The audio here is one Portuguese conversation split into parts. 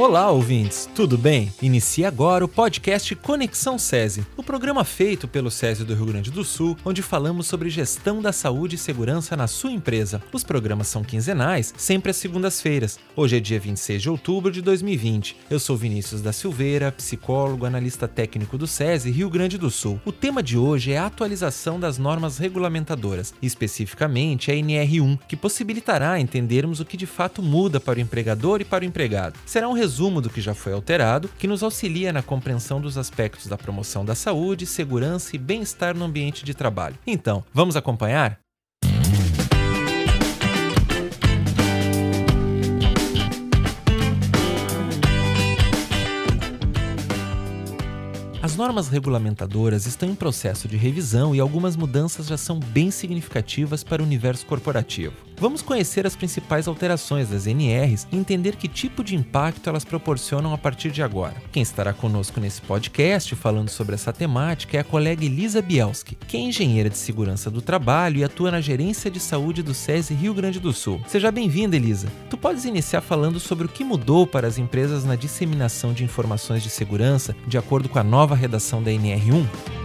Olá, ouvintes, tudo bem? Inicia agora o podcast Conexão SESI, o programa feito pelo SESI do Rio Grande do Sul, onde falamos sobre gestão da saúde e segurança na sua empresa. Os programas são quinzenais, sempre às segundas-feiras. Hoje é dia 26 de outubro de 2020. Eu sou Vinícius da Silveira, psicólogo, analista técnico do SESI Rio Grande do Sul. O tema de hoje é a atualização das normas regulamentadoras, especificamente a NR1, que possibilitará entendermos o que de fato muda para o empregador e para o empregado. Será um do que já foi alterado, que nos auxilia na compreensão dos aspectos da promoção da saúde, segurança e bem-estar no ambiente de trabalho. Então, vamos acompanhar? As normas regulamentadoras estão em processo de revisão e algumas mudanças já são bem significativas para o universo corporativo. Vamos conhecer as principais alterações das NRs e entender que tipo de impacto elas proporcionam a partir de agora. Quem estará conosco nesse podcast falando sobre essa temática é a colega Elisa Bielski, que é engenheira de segurança do trabalho e atua na gerência de saúde do SESI Rio Grande do Sul. Seja bem-vinda, Elisa. Tu podes iniciar falando sobre o que mudou para as empresas na disseminação de informações de segurança de acordo com a nova redação da NR1?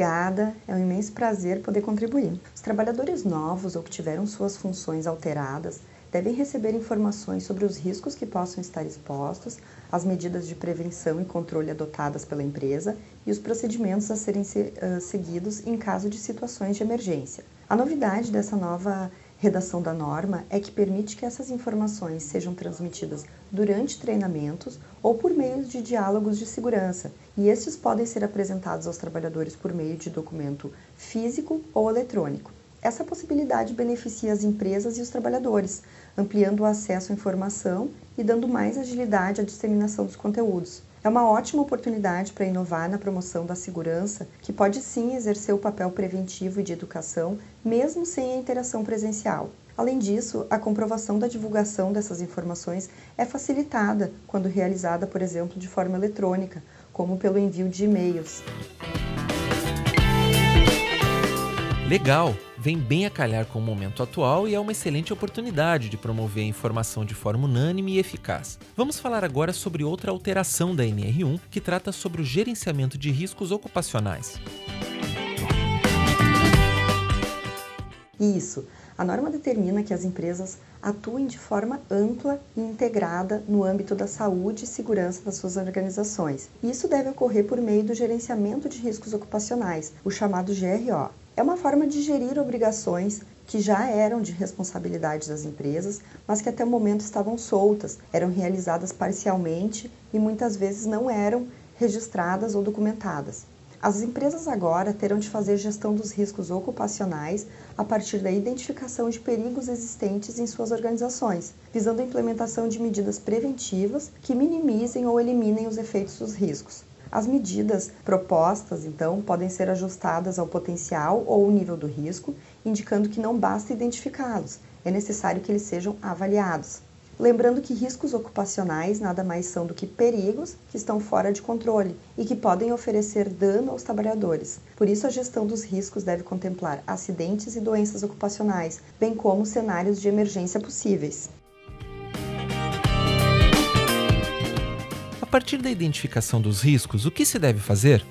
Obrigada, é um imenso prazer poder contribuir. Os trabalhadores novos ou que tiveram suas funções alteradas devem receber informações sobre os riscos que possam estar expostos, as medidas de prevenção e controle adotadas pela empresa e os procedimentos a serem seguidos em caso de situações de emergência. A novidade dessa nova redação da norma é que permite que essas informações sejam transmitidas durante treinamentos ou por meio de diálogos de segurança, e estes podem ser apresentados aos trabalhadores por meio de documento físico ou eletrônico. Essa possibilidade beneficia as empresas e os trabalhadores, ampliando o acesso à informação e dando mais agilidade à disseminação dos conteúdos. É uma ótima oportunidade para inovar na promoção da segurança, que pode sim exercer o papel preventivo e de educação, mesmo sem a interação presencial. Além disso, a comprovação da divulgação dessas informações é facilitada quando realizada, por exemplo, de forma eletrônica, como pelo envio de e-mails. Legal! Vem bem a calhar com o momento atual e é uma excelente oportunidade de promover a informação de forma unânime e eficaz. Vamos falar agora sobre outra alteração da NR1 que trata sobre o gerenciamento de riscos ocupacionais. Isso. A norma determina que as empresas atuem de forma ampla e integrada no âmbito da saúde e segurança das suas organizações. Isso deve ocorrer por meio do gerenciamento de riscos ocupacionais, o chamado GRO. É uma forma de gerir obrigações que já eram de responsabilidade das empresas, mas que até o momento estavam soltas, eram realizadas parcialmente e muitas vezes não eram registradas ou documentadas. As empresas agora terão de fazer gestão dos riscos ocupacionais a partir da identificação de perigos existentes em suas organizações, visando a implementação de medidas preventivas que minimizem ou eliminem os efeitos dos riscos. As medidas propostas, então, podem ser ajustadas ao potencial ou nível do risco, indicando que não basta identificá-los, é necessário que eles sejam avaliados. Lembrando que riscos ocupacionais nada mais são do que perigos que estão fora de controle e que podem oferecer dano aos trabalhadores. Por isso, a gestão dos riscos deve contemplar acidentes e doenças ocupacionais, bem como cenários de emergência possíveis. Partir da identificação dos riscos, o que se deve fazer?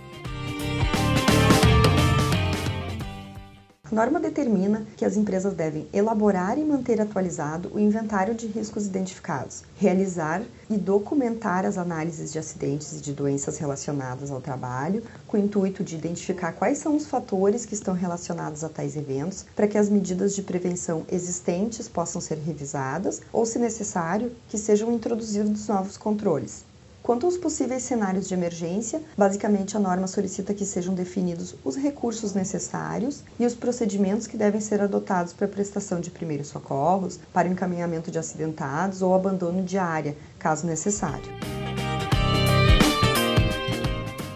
A norma determina que as empresas devem elaborar e manter atualizado o inventário de riscos identificados, realizar e documentar as análises de acidentes e de doenças relacionadas ao trabalho, com o intuito de identificar quais são os fatores que estão relacionados a tais eventos, para que as medidas de prevenção existentes possam ser revisadas ou, se necessário, que sejam introduzidos novos controles. Quanto aos possíveis cenários de emergência, basicamente a norma solicita que sejam definidos os recursos necessários e os procedimentos que devem ser adotados para a prestação de primeiros socorros, para o encaminhamento de acidentados ou abandono de área, caso necessário.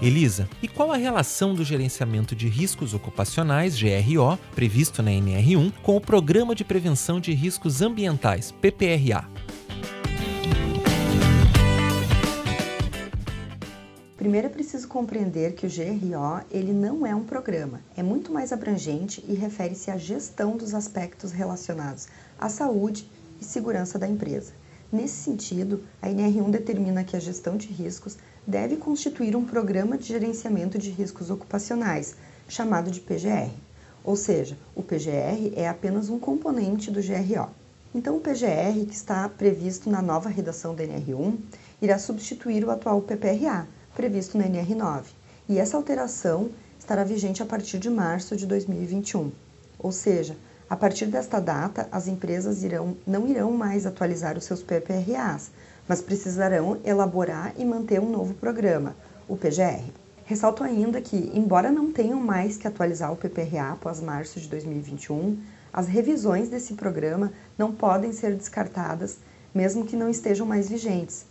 Elisa, e qual a relação do gerenciamento de riscos ocupacionais, GRO, previsto na NR1, com o Programa de Prevenção de Riscos Ambientais, PPRA? Primeiro é preciso compreender que o GRO ele não é um programa, é muito mais abrangente e refere-se à gestão dos aspectos relacionados à saúde e segurança da empresa. Nesse sentido, a NR1 determina que a gestão de riscos deve constituir um programa de gerenciamento de riscos ocupacionais, chamado de PGR. Ou seja, o PGR é apenas um componente do GRO. Então, o PGR, que está previsto na nova redação da NR1, irá substituir o atual PPRA, previsto na NR9, e essa alteração estará vigente a partir de março de 2021. Ou seja, a partir desta data, as empresas irão, não irão mais atualizar os seus PPRAs, mas precisarão elaborar e manter um novo programa, o PGR. Ressalto ainda que, embora não tenham mais que atualizar o PPRA após março de 2021, as revisões desse programa não podem ser descartadas, mesmo que não estejam mais vigentes,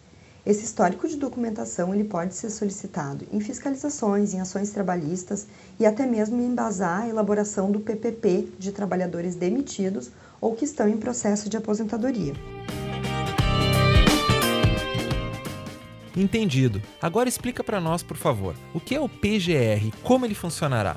esse histórico de documentação ele pode ser solicitado em fiscalizações, em ações trabalhistas e até mesmo embasar a elaboração do PPP de trabalhadores demitidos ou que estão em processo de aposentadoria. Entendido. Agora explica para nós, por favor, o que é o PGR, como ele funcionará?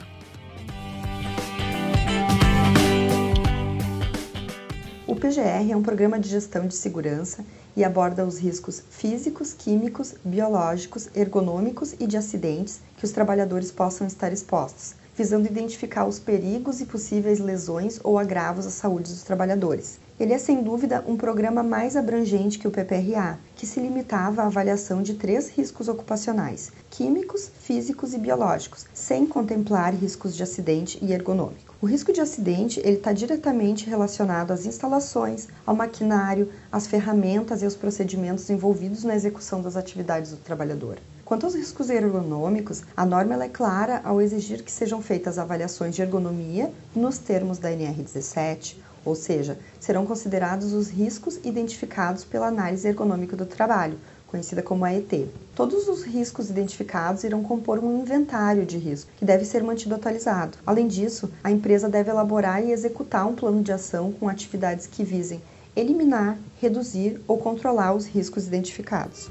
O PGR é um programa de gestão de segurança e aborda os riscos físicos, químicos, biológicos, ergonômicos e de acidentes que os trabalhadores possam estar expostos, visando identificar os perigos e possíveis lesões ou agravos à saúde dos trabalhadores. Ele é sem dúvida um programa mais abrangente que o PPRA, que se limitava à avaliação de três riscos ocupacionais: químicos, físicos e biológicos, sem contemplar riscos de acidente e ergonômico. O risco de acidente ele está diretamente relacionado às instalações, ao maquinário, às ferramentas e aos procedimentos envolvidos na execução das atividades do trabalhador. Quanto aos riscos ergonômicos, a norma é clara ao exigir que sejam feitas avaliações de ergonomia nos termos da NR17, ou seja, serão considerados os riscos identificados pela análise ergonômica do trabalho, conhecida como AET. Todos os riscos identificados irão compor um inventário de risco, que deve ser mantido atualizado. Além disso, a empresa deve elaborar e executar um plano de ação com atividades que visem eliminar, reduzir ou controlar os riscos identificados.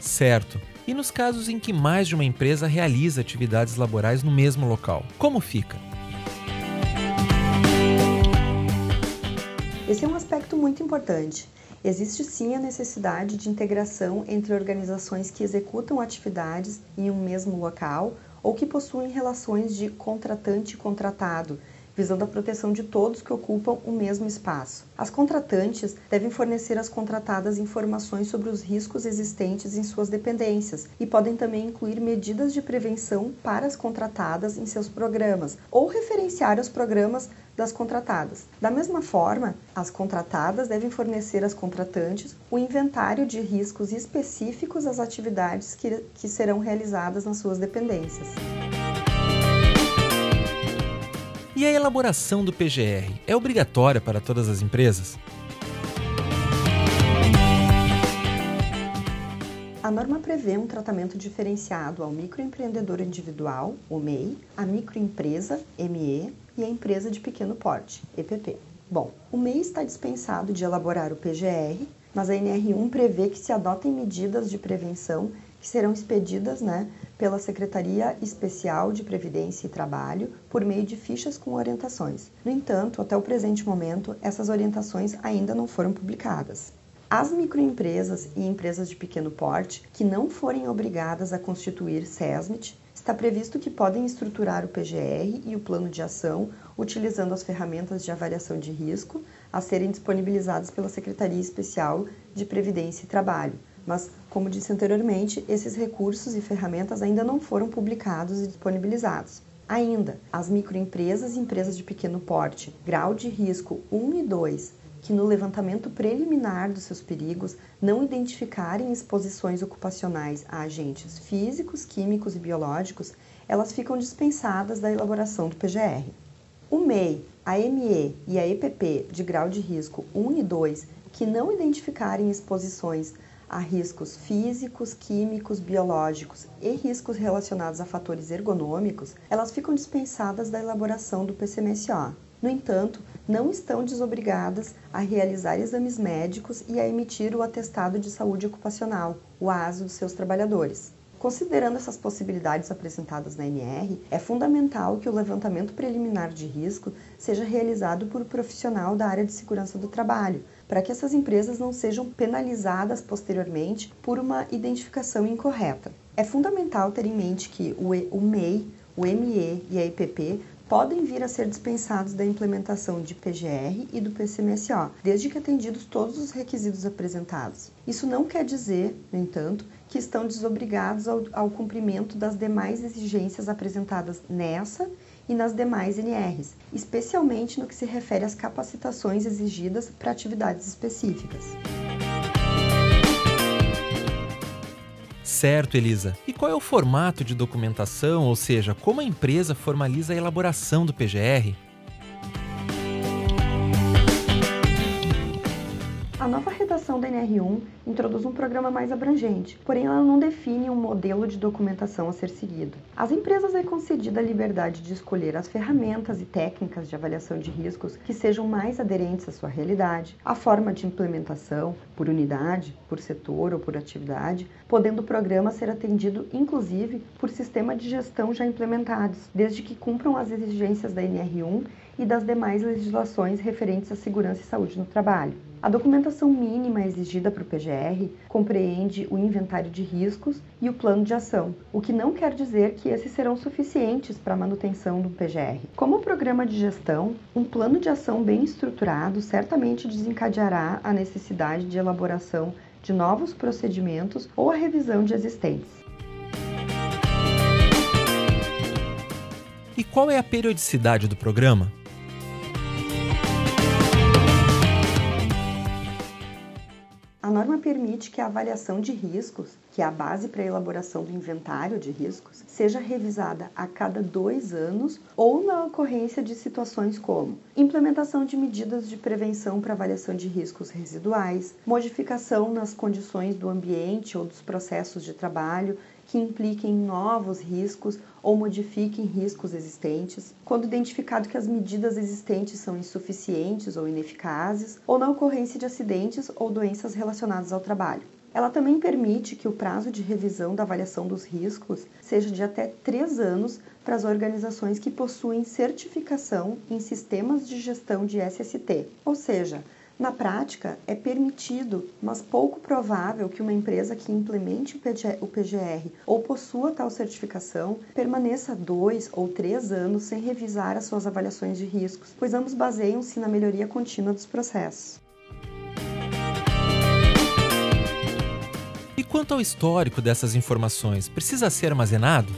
Certo. E nos casos em que mais de uma empresa realiza atividades laborais no mesmo local, como fica? Esse é um aspecto muito importante. Existe sim a necessidade de integração entre organizações que executam atividades em um mesmo local ou que possuem relações de contratante contratado, visando a proteção de todos que ocupam o mesmo espaço. As contratantes devem fornecer às contratadas informações sobre os riscos existentes em suas dependências e podem também incluir medidas de prevenção para as contratadas em seus programas ou referenciar os programas das contratadas. Da mesma forma, as contratadas devem fornecer às contratantes o inventário de riscos específicos às atividades que, que serão realizadas nas suas dependências. E a elaboração do PGR é obrigatória para todas as empresas? A norma prevê um tratamento diferenciado ao microempreendedor individual, o MEI, a microempresa, ME, e a empresa de pequeno porte, EPP. Bom, o MEI está dispensado de elaborar o PGR, mas a NR1 prevê que se adotem medidas de prevenção que serão expedidas né, pela Secretaria Especial de Previdência e Trabalho por meio de fichas com orientações. No entanto, até o presente momento, essas orientações ainda não foram publicadas. As microempresas e empresas de pequeno porte que não forem obrigadas a constituir SESMIT, está previsto que podem estruturar o PGR e o plano de ação utilizando as ferramentas de avaliação de risco a serem disponibilizadas pela Secretaria Especial de Previdência e Trabalho, mas, como disse anteriormente, esses recursos e ferramentas ainda não foram publicados e disponibilizados. Ainda, as microempresas e empresas de pequeno porte, grau de risco 1 e 2, que no levantamento preliminar dos seus perigos não identificarem exposições ocupacionais a agentes físicos, químicos e biológicos, elas ficam dispensadas da elaboração do PGR. O MEI, a ME e a EPP de grau de risco 1 e 2 que não identificarem exposições a riscos físicos, químicos, biológicos e riscos relacionados a fatores ergonômicos, elas ficam dispensadas da elaboração do PCMSO. No entanto, não estão desobrigadas a realizar exames médicos e a emitir o atestado de saúde ocupacional, o ASO, dos seus trabalhadores. Considerando essas possibilidades apresentadas na NR, é fundamental que o levantamento preliminar de risco seja realizado por um profissional da área de segurança do trabalho, para que essas empresas não sejam penalizadas posteriormente por uma identificação incorreta. É fundamental ter em mente que o MEI, o ME e a IPP podem vir a ser dispensados da implementação de PGR e do PCMSO, desde que atendidos todos os requisitos apresentados. Isso não quer dizer, no entanto, que estão desobrigados ao, ao cumprimento das demais exigências apresentadas nessa e nas demais NRs, especialmente no que se refere às capacitações exigidas para atividades específicas. Certo, Elisa. E qual é o formato de documentação, ou seja, como a empresa formaliza a elaboração do PGR? Redação da NR1 introduz um programa mais abrangente, porém ela não define um modelo de documentação a ser seguido. Às empresas é concedida a liberdade de escolher as ferramentas e técnicas de avaliação de riscos que sejam mais aderentes à sua realidade, a forma de implementação, por unidade, por setor ou por atividade, podendo o programa ser atendido inclusive por sistema de gestão já implementados, desde que cumpram as exigências da NR1 e das demais legislações referentes à segurança e saúde no trabalho. A documentação mínima exigida para o PGR compreende o inventário de riscos e o plano de ação, o que não quer dizer que esses serão suficientes para a manutenção do PGR. Como programa de gestão, um plano de ação bem estruturado certamente desencadeará a necessidade de elaboração de novos procedimentos ou a revisão de existentes. E qual é a periodicidade do programa? Norma permite que a avaliação de riscos, que é a base para a elaboração do inventário de riscos, seja revisada a cada dois anos ou na ocorrência de situações como implementação de medidas de prevenção para avaliação de riscos residuais, modificação nas condições do ambiente ou dos processos de trabalho que impliquem novos riscos ou modifiquem riscos existentes, quando identificado que as medidas existentes são insuficientes ou ineficazes, ou na ocorrência de acidentes ou doenças relacionadas ao trabalho. Ela também permite que o prazo de revisão da avaliação dos riscos seja de até três anos para as organizações que possuem certificação em sistemas de gestão de SST, ou seja, na prática, é permitido, mas pouco provável que uma empresa que implemente o PGR ou possua tal certificação permaneça dois ou três anos sem revisar as suas avaliações de riscos, pois ambos baseiam-se na melhoria contínua dos processos. E quanto ao histórico dessas informações, precisa ser armazenado?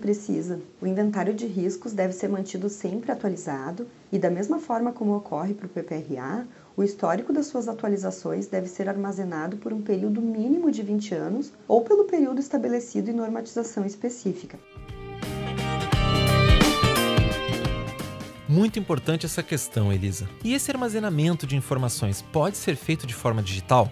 Precisa. O inventário de riscos deve ser mantido sempre atualizado e, da mesma forma como ocorre para o PPRA, o histórico das suas atualizações deve ser armazenado por um período mínimo de 20 anos ou pelo período estabelecido em normatização específica. Muito importante essa questão, Elisa. E esse armazenamento de informações pode ser feito de forma digital?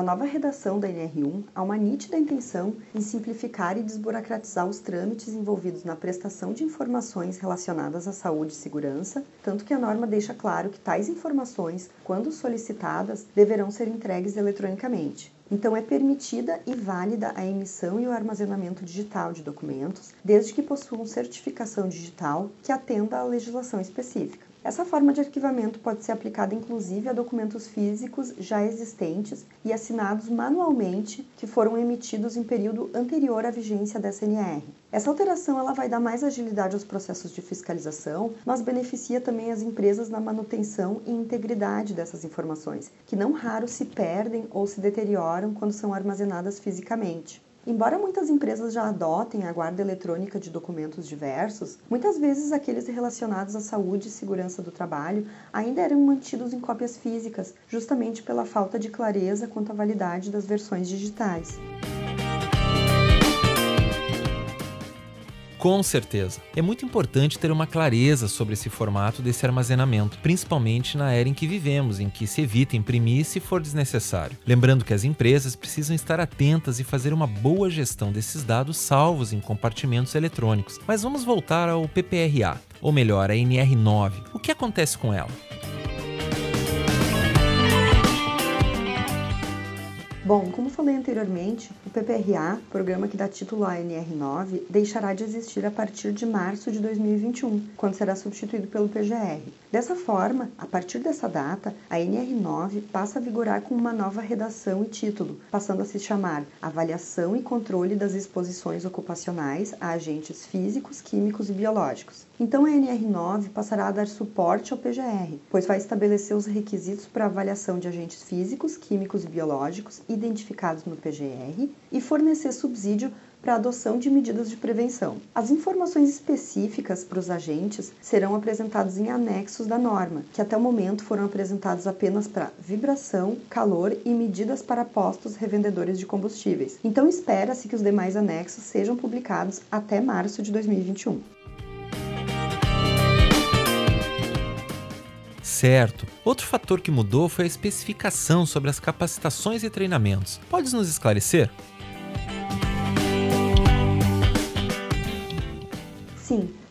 Na nova redação da NR1, há uma nítida intenção em simplificar e desburocratizar os trâmites envolvidos na prestação de informações relacionadas à saúde e segurança, tanto que a norma deixa claro que tais informações, quando solicitadas, deverão ser entregues eletronicamente. Então, é permitida e válida a emissão e o armazenamento digital de documentos, desde que possuam certificação digital que atenda à legislação específica. Essa forma de arquivamento pode ser aplicada inclusive a documentos físicos já existentes e assinados manualmente que foram emitidos em período anterior à vigência da SNR. Essa alteração ela vai dar mais agilidade aos processos de fiscalização, mas beneficia também as empresas na manutenção e integridade dessas informações, que não raro se perdem ou se deterioram quando são armazenadas fisicamente. Embora muitas empresas já adotem a guarda eletrônica de documentos diversos, muitas vezes aqueles relacionados à saúde e segurança do trabalho ainda eram mantidos em cópias físicas, justamente pela falta de clareza quanto à validade das versões digitais. Com certeza. É muito importante ter uma clareza sobre esse formato desse armazenamento, principalmente na era em que vivemos, em que se evita imprimir se for desnecessário. Lembrando que as empresas precisam estar atentas e fazer uma boa gestão desses dados salvos em compartimentos eletrônicos. Mas vamos voltar ao PPRA, ou melhor, a NR9. O que acontece com ela? Bom, como falei anteriormente, o PPRA, programa que dá título à NR9, deixará de existir a partir de março de 2021, quando será substituído pelo PGR. Dessa forma, a partir dessa data, a NR9 passa a vigorar com uma nova redação e título, passando a se chamar Avaliação e Controle das Exposições Ocupacionais a Agentes Físicos, Químicos e Biológicos. Então, a NR9 passará a dar suporte ao PGR, pois vai estabelecer os requisitos para avaliação de agentes físicos, químicos e biológicos identificados no PGR e fornecer subsídio para a adoção de medidas de prevenção. As informações específicas para os agentes serão apresentadas em anexos da norma, que até o momento foram apresentados apenas para vibração, calor e medidas para postos revendedores de combustíveis. Então espera-se que os demais anexos sejam publicados até março de 2021. Certo. Outro fator que mudou foi a especificação sobre as capacitações e treinamentos. Podes nos esclarecer?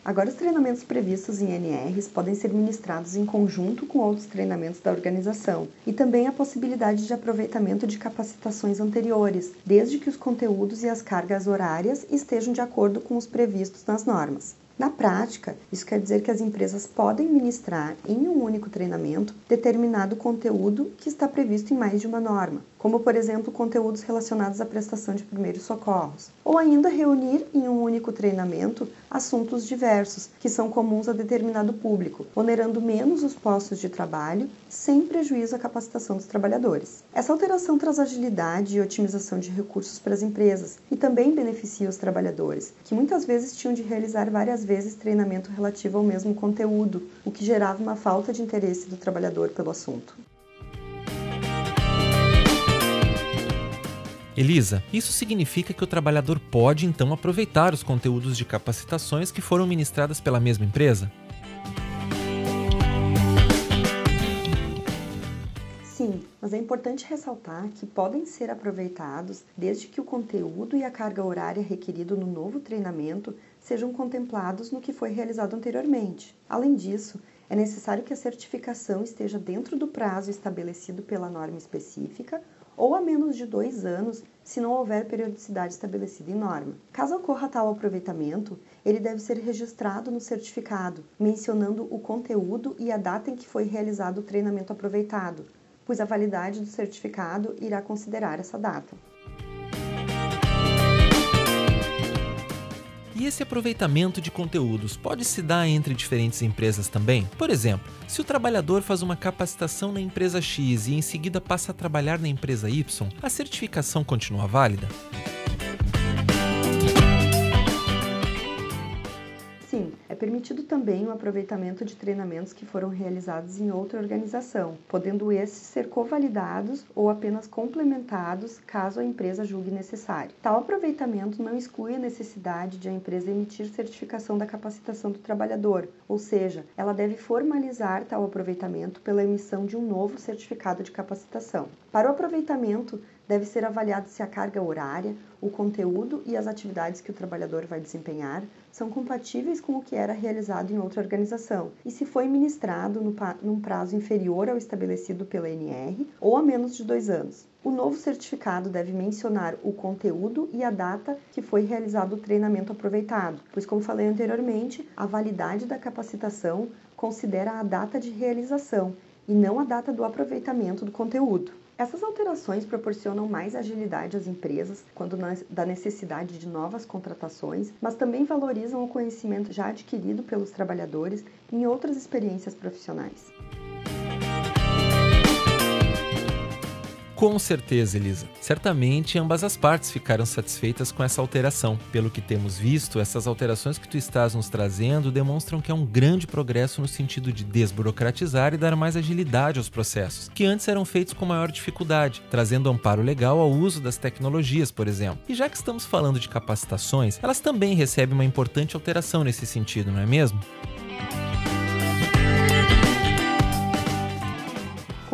Agora os treinamentos previstos em NRs podem ser ministrados em conjunto com outros treinamentos da organização e também a possibilidade de aproveitamento de capacitações anteriores, desde que os conteúdos e as cargas horárias estejam de acordo com os previstos nas normas. Na prática, isso quer dizer que as empresas podem ministrar em um único treinamento determinado conteúdo que está previsto em mais de uma norma, como por exemplo conteúdos relacionados à prestação de primeiros socorros, ou ainda reunir em um único treinamento assuntos diversos que são comuns a determinado público, onerando menos os postos de trabalho, sem prejuízo à capacitação dos trabalhadores. Essa alteração traz agilidade e otimização de recursos para as empresas e também beneficia os trabalhadores, que muitas vezes tinham de realizar várias vezes treinamento relativo ao mesmo conteúdo, o que gerava uma falta de interesse do trabalhador pelo assunto. Elisa, isso significa que o trabalhador pode então aproveitar os conteúdos de capacitações que foram ministradas pela mesma empresa? Sim, mas é importante ressaltar que podem ser aproveitados desde que o conteúdo e a carga horária requerido no novo treinamento sejam contemplados no que foi realizado anteriormente. Além disso, é necessário que a certificação esteja dentro do prazo estabelecido pela norma específica ou a menos de dois anos, se não houver periodicidade estabelecida em norma. Caso ocorra tal aproveitamento, ele deve ser registrado no certificado, mencionando o conteúdo e a data em que foi realizado o treinamento aproveitado, pois a validade do certificado irá considerar essa data. E esse aproveitamento de conteúdos pode se dar entre diferentes empresas também? Por exemplo, se o trabalhador faz uma capacitação na empresa X e em seguida passa a trabalhar na empresa Y, a certificação continua válida? Permitido também o aproveitamento de treinamentos que foram realizados em outra organização, podendo esses ser covalidados ou apenas complementados caso a empresa julgue necessário. Tal aproveitamento não exclui a necessidade de a empresa emitir certificação da capacitação do trabalhador, ou seja, ela deve formalizar tal aproveitamento pela emissão de um novo certificado de capacitação. Para o aproveitamento, deve ser avaliado se a carga horária, o conteúdo e as atividades que o trabalhador vai desempenhar são compatíveis com o que era realizado em outra organização e se foi ministrado no, num prazo inferior ao estabelecido pela NR ou a menos de dois anos. O novo certificado deve mencionar o conteúdo e a data que foi realizado o treinamento aproveitado, pois, como falei anteriormente, a validade da capacitação considera a data de realização e não a data do aproveitamento do conteúdo. Essas alterações proporcionam mais agilidade às empresas quando da necessidade de novas contratações, mas também valorizam o conhecimento já adquirido pelos trabalhadores em outras experiências profissionais. Com certeza, Elisa. Certamente ambas as partes ficaram satisfeitas com essa alteração. Pelo que temos visto, essas alterações que tu estás nos trazendo demonstram que é um grande progresso no sentido de desburocratizar e dar mais agilidade aos processos, que antes eram feitos com maior dificuldade, trazendo amparo legal ao uso das tecnologias, por exemplo. E já que estamos falando de capacitações, elas também recebem uma importante alteração nesse sentido, não é mesmo?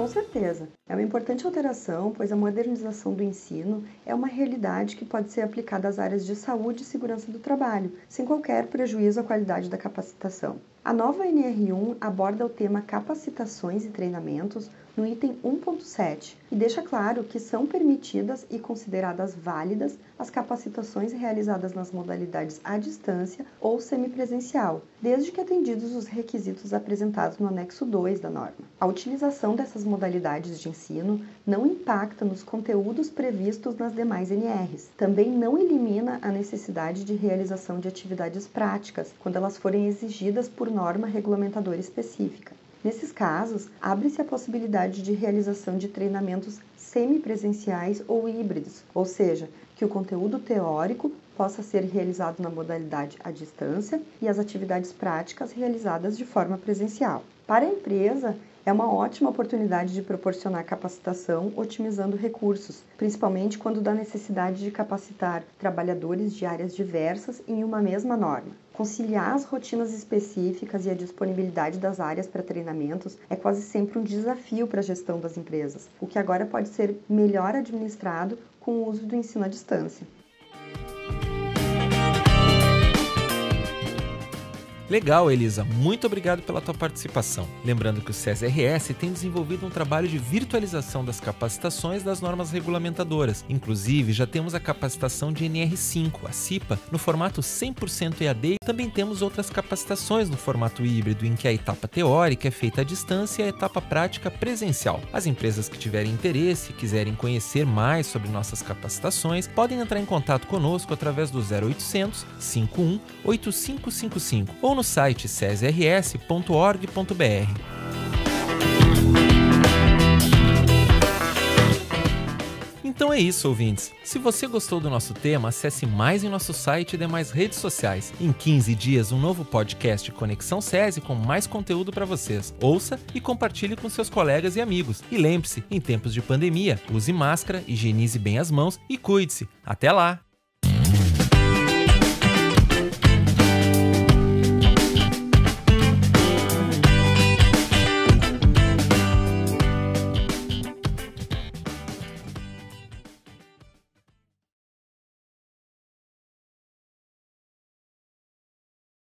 Com certeza. É uma importante alteração, pois a modernização do ensino é uma realidade que pode ser aplicada às áreas de saúde e segurança do trabalho, sem qualquer prejuízo à qualidade da capacitação. A nova NR1 aborda o tema capacitações e treinamentos no item 1.7 e deixa claro que são permitidas e consideradas válidas as capacitações realizadas nas modalidades à distância ou semipresencial, desde que atendidos os requisitos apresentados no anexo 2 da norma. A utilização dessas modalidades de ensino não impacta nos conteúdos previstos nas demais NRs. Também não elimina a necessidade de realização de atividades práticas quando elas forem exigidas por norma regulamentadora específica. Nesses casos, abre-se a possibilidade de realização de treinamentos semipresenciais ou híbridos, ou seja, que o conteúdo teórico possa ser realizado na modalidade à distância e as atividades práticas realizadas de forma presencial. Para a empresa, é uma ótima oportunidade de proporcionar capacitação otimizando recursos, principalmente quando dá necessidade de capacitar trabalhadores de áreas diversas em uma mesma norma. Conciliar as rotinas específicas e a disponibilidade das áreas para treinamentos é quase sempre um desafio para a gestão das empresas, o que agora pode ser melhor administrado com o uso do ensino à distância. Legal, Elisa. Muito obrigado pela tua participação. Lembrando que o SES-RS tem desenvolvido um trabalho de virtualização das capacitações das normas regulamentadoras. Inclusive, já temos a capacitação de NR5, a CIPA, no formato 100% EAD e também temos outras capacitações no formato híbrido, em que a etapa teórica é feita à distância e a etapa prática presencial. As empresas que tiverem interesse e quiserem conhecer mais sobre nossas capacitações podem entrar em contato conosco através do 0800 51 8555 ou no site cesrs.org.br. Então é isso, ouvintes. Se você gostou do nosso tema, acesse mais em nosso site e demais redes sociais. Em 15 dias, um novo podcast Conexão SESI com mais conteúdo para vocês. Ouça e compartilhe com seus colegas e amigos. E lembre-se, em tempos de pandemia, use máscara, higienize bem as mãos e cuide-se. Até lá!